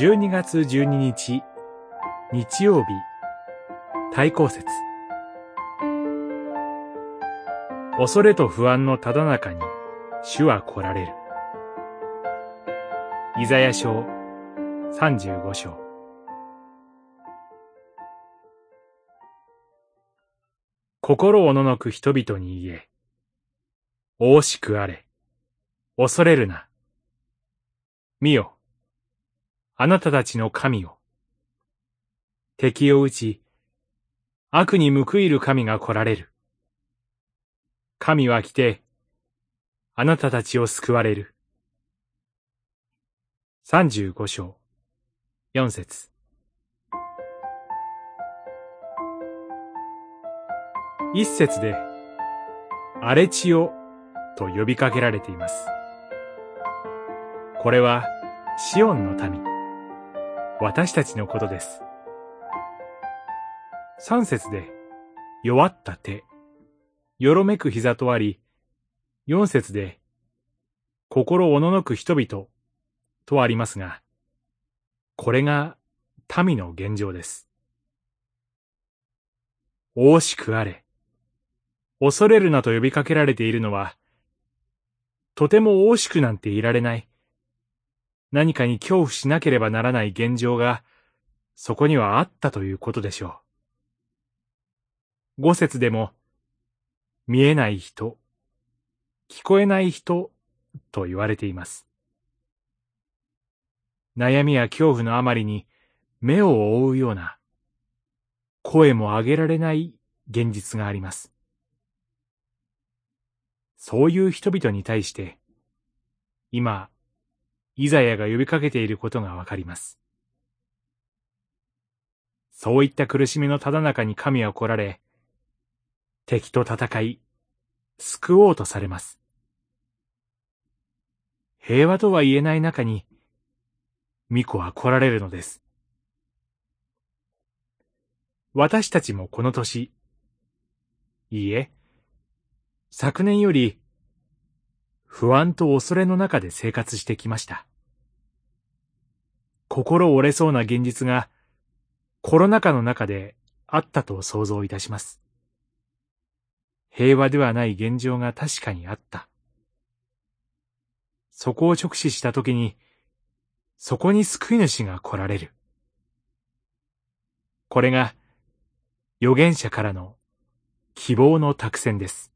12月12日日曜日対抗節。恐れと不安のただ中に主は来られる。イザヤ書35章。心をののく人々に言え、惜しくあれ、恐れるな。見よ、あなたたちの神を。敵を打ち、悪に報いる神が来られる。神は来て、あなたたちを救われる。三十五章、四節。一節で、荒れ地よと呼びかけられています。これは、シオンの民。私たちのことです。三節で、弱った手、よろめく膝とあり、四節で、心おののく人々とありますが、これが民の現状です。惜しくあれ。恐れるなと呼びかけられているのは、とても惜しくなんていられない。何かに恐怖しなければならない現状が、そこにはあったということでしょう。五節でも、見えない人、聞こえない人と言われています。悩みや恐怖のあまりに目を覆うような、声も上げられない現実があります。そういう人々に対して、今、イザヤが呼びかけていることがわかります。そういった苦しみのただ中に神は来られ、敵と戦い、救おうとされます。平和とは言えない中に、巫女は来られるのです。私たちもこの年、いいえ、昨年より不安と恐れの中で生活してきました。心折れそうな現実がコロナ禍の中であったと想像いたします。平和ではない現状が確かにあった。そこを直視したときに、そこに救い主が来られる。これが預言者からの希望の託戦です。